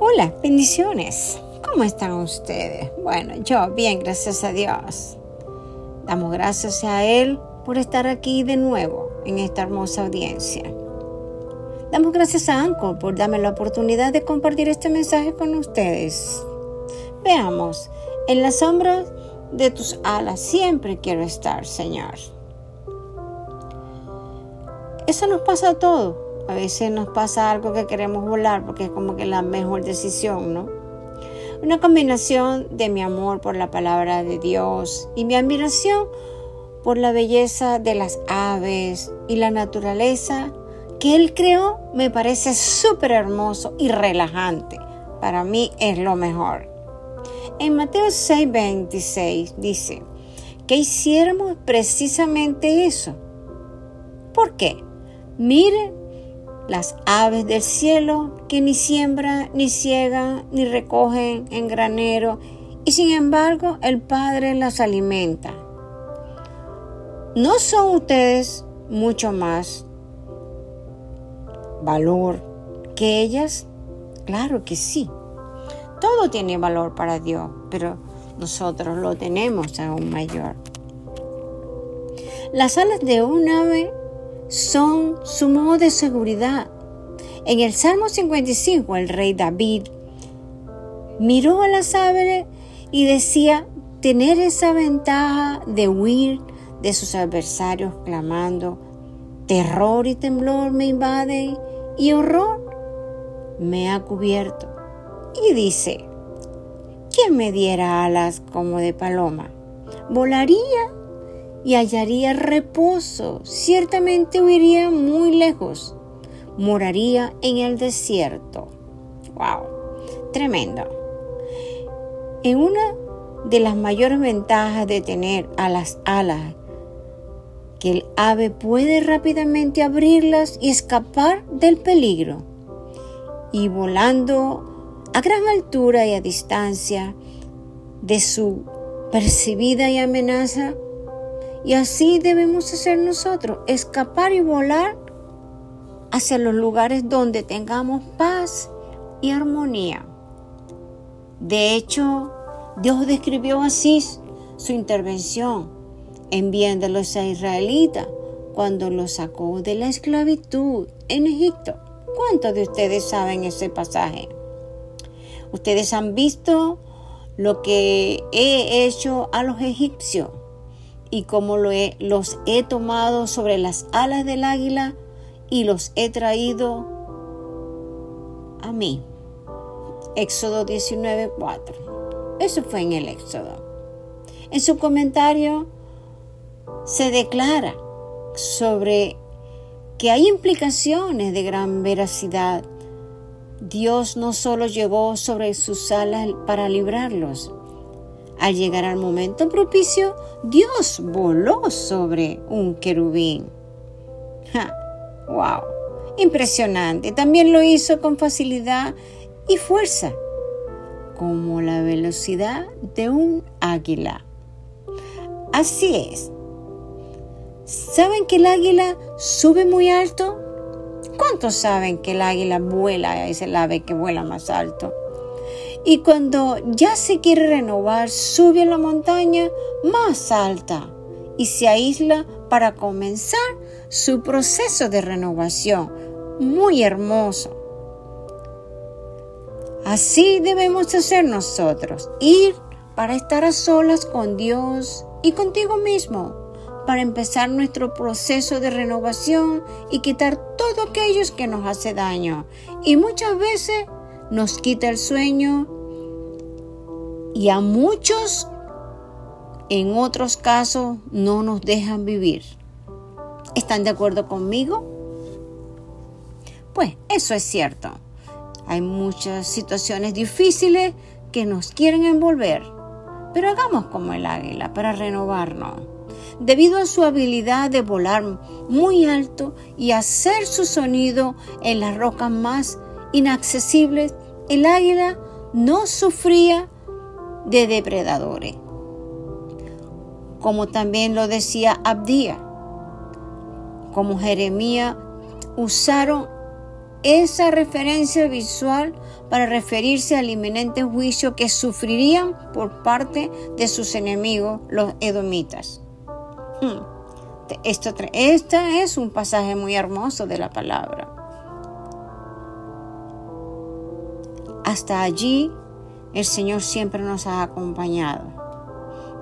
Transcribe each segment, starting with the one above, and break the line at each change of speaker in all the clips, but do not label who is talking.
Hola, bendiciones. ¿Cómo están ustedes? Bueno, yo bien, gracias a Dios. Damos gracias a Él por estar aquí de nuevo en esta hermosa audiencia. Damos gracias a Anchor por darme la oportunidad de compartir este mensaje con ustedes. Veamos, en la sombra de tus alas siempre quiero estar, Señor. Eso nos pasa a todos. A veces nos pasa algo que queremos volar porque es como que la mejor decisión, ¿no? Una combinación de mi amor por la palabra de Dios y mi admiración por la belleza de las aves y la naturaleza que Él creó me parece súper hermoso y relajante. Para mí es lo mejor. En Mateo 6:26 dice que hiciéramos precisamente eso. ¿Por qué? Miren las aves del cielo que ni siembran, ni ciegan, ni recogen en granero, y sin embargo el Padre las alimenta. ¿No son ustedes mucho más valor que ellas? Claro que sí. Todo tiene valor para Dios, pero nosotros lo tenemos aún mayor. Las alas de un ave son su modo de seguridad. En el Salmo 55, el rey David miró a las aves y decía tener esa ventaja de huir de sus adversarios clamando, terror y temblor me invaden y horror me ha cubierto. Y dice, ¿quién me diera alas como de paloma? Volaría y hallaría reposo. Ciertamente huiría muy lejos. Moraría en el desierto. ¡Wow! Tremendo. En una de las mayores ventajas de tener a las alas, que el ave puede rápidamente abrirlas y escapar del peligro. Y volando a gran altura y a distancia de su percibida y amenaza, y así debemos hacer nosotros, escapar y volar hacia los lugares donde tengamos paz y armonía. De hecho, Dios describió así su intervención enviándolos a israelitas cuando los sacó de la esclavitud en Egipto. ¿Cuántos de ustedes saben ese pasaje? Ustedes han visto lo que he hecho a los egipcios y como lo he, los he tomado sobre las alas del águila y los he traído a mí. Éxodo 19:4. Eso fue en el Éxodo. En su comentario se declara sobre que hay implicaciones de gran veracidad. Dios no solo llegó sobre sus alas para librarlos, al llegar al momento propicio, Dios voló sobre un querubín. ¡Wow! Impresionante. También lo hizo con facilidad y fuerza, como la velocidad de un águila. Así es. ¿Saben que el águila sube muy alto? ¿Cuántos saben que el águila vuela? Es el ave que vuela más alto. Y cuando ya se quiere renovar, sube a la montaña más alta y se aísla para comenzar su proceso de renovación. Muy hermoso. Así debemos hacer nosotros, ir para estar a solas con Dios y contigo mismo, para empezar nuestro proceso de renovación y quitar todo aquello que nos hace daño. Y muchas veces nos quita el sueño y a muchos en otros casos no nos dejan vivir. ¿Están de acuerdo conmigo? Pues eso es cierto. Hay muchas situaciones difíciles que nos quieren envolver, pero hagamos como el águila para renovarnos. Debido a su habilidad de volar muy alto y hacer su sonido en las rocas más inaccesibles, el águila no sufría de depredadores. Como también lo decía Abdía, como Jeremías usaron esa referencia visual para referirse al inminente juicio que sufrirían por parte de sus enemigos, los edomitas. Hmm. Esto, este es un pasaje muy hermoso de la palabra. Hasta allí el Señor siempre nos ha acompañado.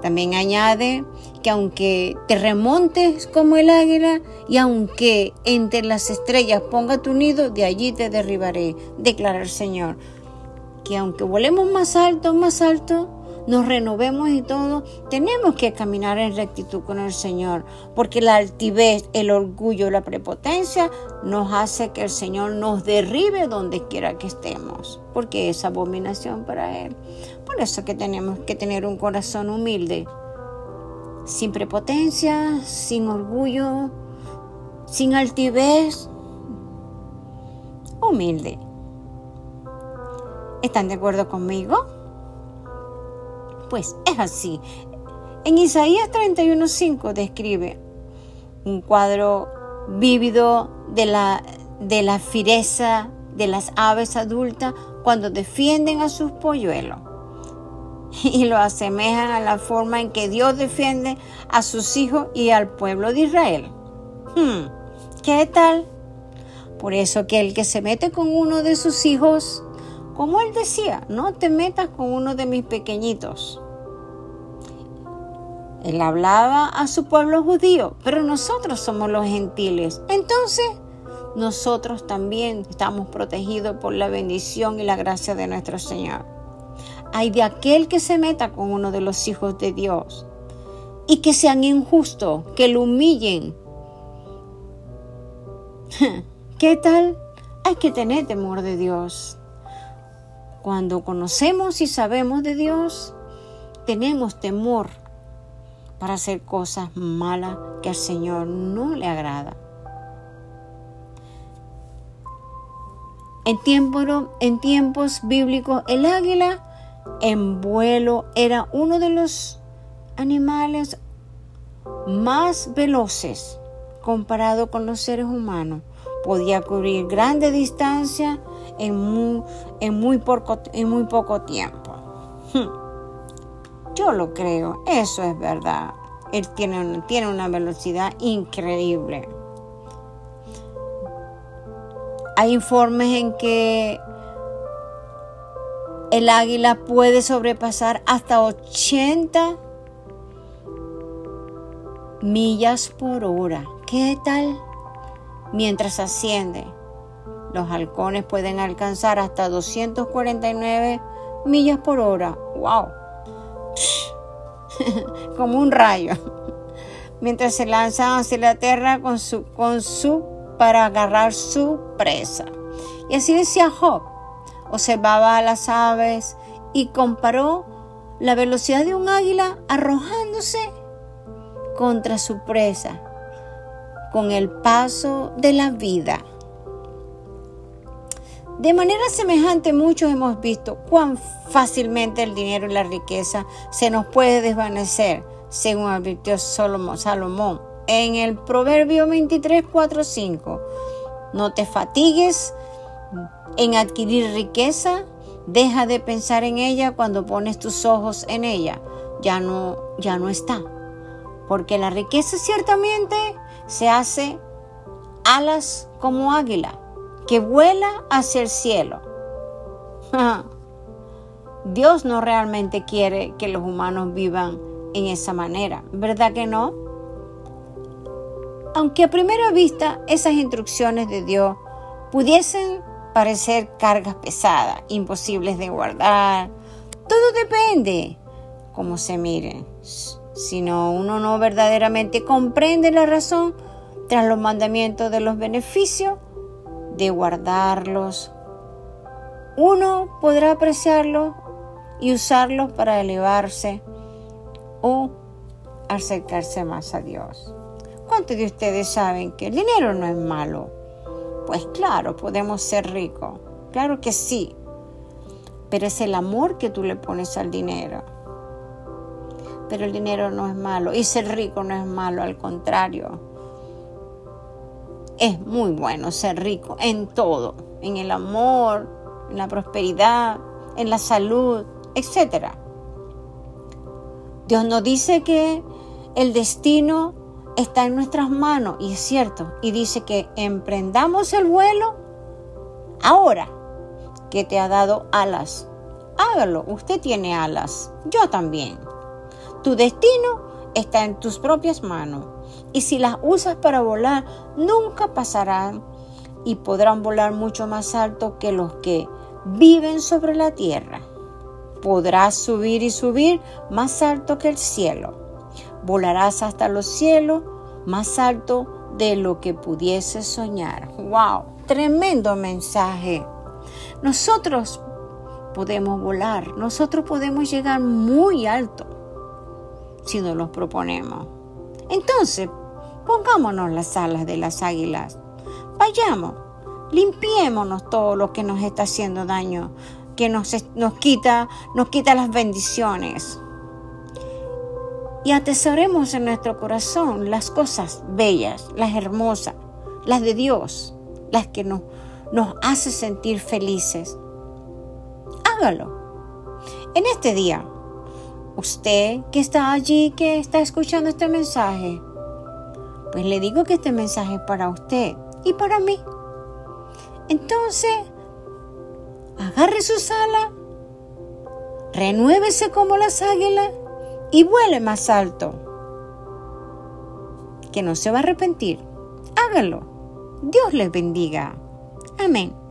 También añade que aunque te remontes como el águila y aunque entre las estrellas ponga tu nido, de allí te derribaré, declara el Señor. Que aunque volemos más alto, más alto, nos renovemos y todo, tenemos que caminar en rectitud con el Señor, porque la altivez, el orgullo, la prepotencia nos hace que el Señor nos derribe donde quiera que estemos, porque es abominación para Él. Por eso que tenemos que tener un corazón humilde, sin prepotencia, sin orgullo, sin altivez, humilde. ¿Están de acuerdo conmigo? Pues es así. En Isaías 31.5 describe un cuadro vívido de la, de la fireza de las aves adultas cuando defienden a sus polluelos y lo asemejan a la forma en que Dios defiende a sus hijos y al pueblo de Israel. Hmm, ¿Qué tal? Por eso que el que se mete con uno de sus hijos, como él decía, no te metas con uno de mis pequeñitos. Él hablaba a su pueblo judío, pero nosotros somos los gentiles. Entonces, nosotros también estamos protegidos por la bendición y la gracia de nuestro Señor hay de aquel que se meta con uno de los hijos de Dios y que sean injustos, que lo humillen. ¿Qué tal? Hay que tener temor de Dios. Cuando conocemos y sabemos de Dios, tenemos temor para hacer cosas malas que al Señor no le agrada. En, en tiempos bíblicos, el águila en vuelo era uno de los animales más veloces comparado con los seres humanos. Podía cubrir grandes distancias en muy, poco, en muy poco tiempo. Yo lo creo, eso es verdad. Él tiene, tiene una velocidad increíble. Hay informes en que el águila puede sobrepasar hasta 80 millas por hora. ¿Qué tal? Mientras asciende, los halcones pueden alcanzar hasta 249 millas por hora. ¡Wow! Como un rayo. Mientras se lanzan hacia la tierra con su, con su para agarrar su presa. Y así decía Job observaba a las aves y comparó la velocidad de un águila arrojándose contra su presa con el paso de la vida. De manera semejante muchos hemos visto cuán fácilmente el dinero y la riqueza se nos puede desvanecer, según advirtió Salomón en el Proverbio 23, 4, 5. No te fatigues en adquirir riqueza, deja de pensar en ella cuando pones tus ojos en ella. Ya no, ya no está. Porque la riqueza ciertamente se hace alas como águila, que vuela hacia el cielo. Dios no realmente quiere que los humanos vivan en esa manera, ¿verdad que no? Aunque a primera vista esas instrucciones de Dios pudiesen parecer cargas pesadas, imposibles de guardar. Todo depende cómo se miren. Si no, uno no verdaderamente comprende la razón tras los mandamientos de los beneficios de guardarlos. Uno podrá apreciarlos y usarlos para elevarse o acercarse más a Dios. ¿Cuántos de ustedes saben que el dinero no es malo? Pues claro, podemos ser ricos. Claro que sí. Pero es el amor que tú le pones al dinero. Pero el dinero no es malo. Y ser rico no es malo, al contrario. Es muy bueno ser rico en todo. en el amor, en la prosperidad, en la salud, etc. Dios nos dice que el destino está en nuestras manos y es cierto. Y dice que emprendamos el vuelo ahora que te ha dado alas. Hágalo, usted tiene alas, yo también. Tu destino está en tus propias manos y si las usas para volar, nunca pasarán y podrán volar mucho más alto que los que viven sobre la tierra. Podrás subir y subir más alto que el cielo. Volarás hasta los cielos más alto de lo que pudieses soñar. ¡Wow! Tremendo mensaje. Nosotros podemos volar, nosotros podemos llegar muy alto si nos lo proponemos. Entonces, pongámonos las alas de las águilas. Vayamos, limpiémonos todo lo que nos está haciendo daño, que nos, nos, quita, nos quita las bendiciones. Y atesoremos en nuestro corazón las cosas bellas, las hermosas, las de Dios, las que nos, nos hace sentir felices. Hágalo. En este día, usted que está allí, que está escuchando este mensaje, pues le digo que este mensaje es para usted y para mí. Entonces, agarre su sala, renuévese como las águilas y vuele más alto. Que no se va a arrepentir. Hágalo. Dios les bendiga. Amén.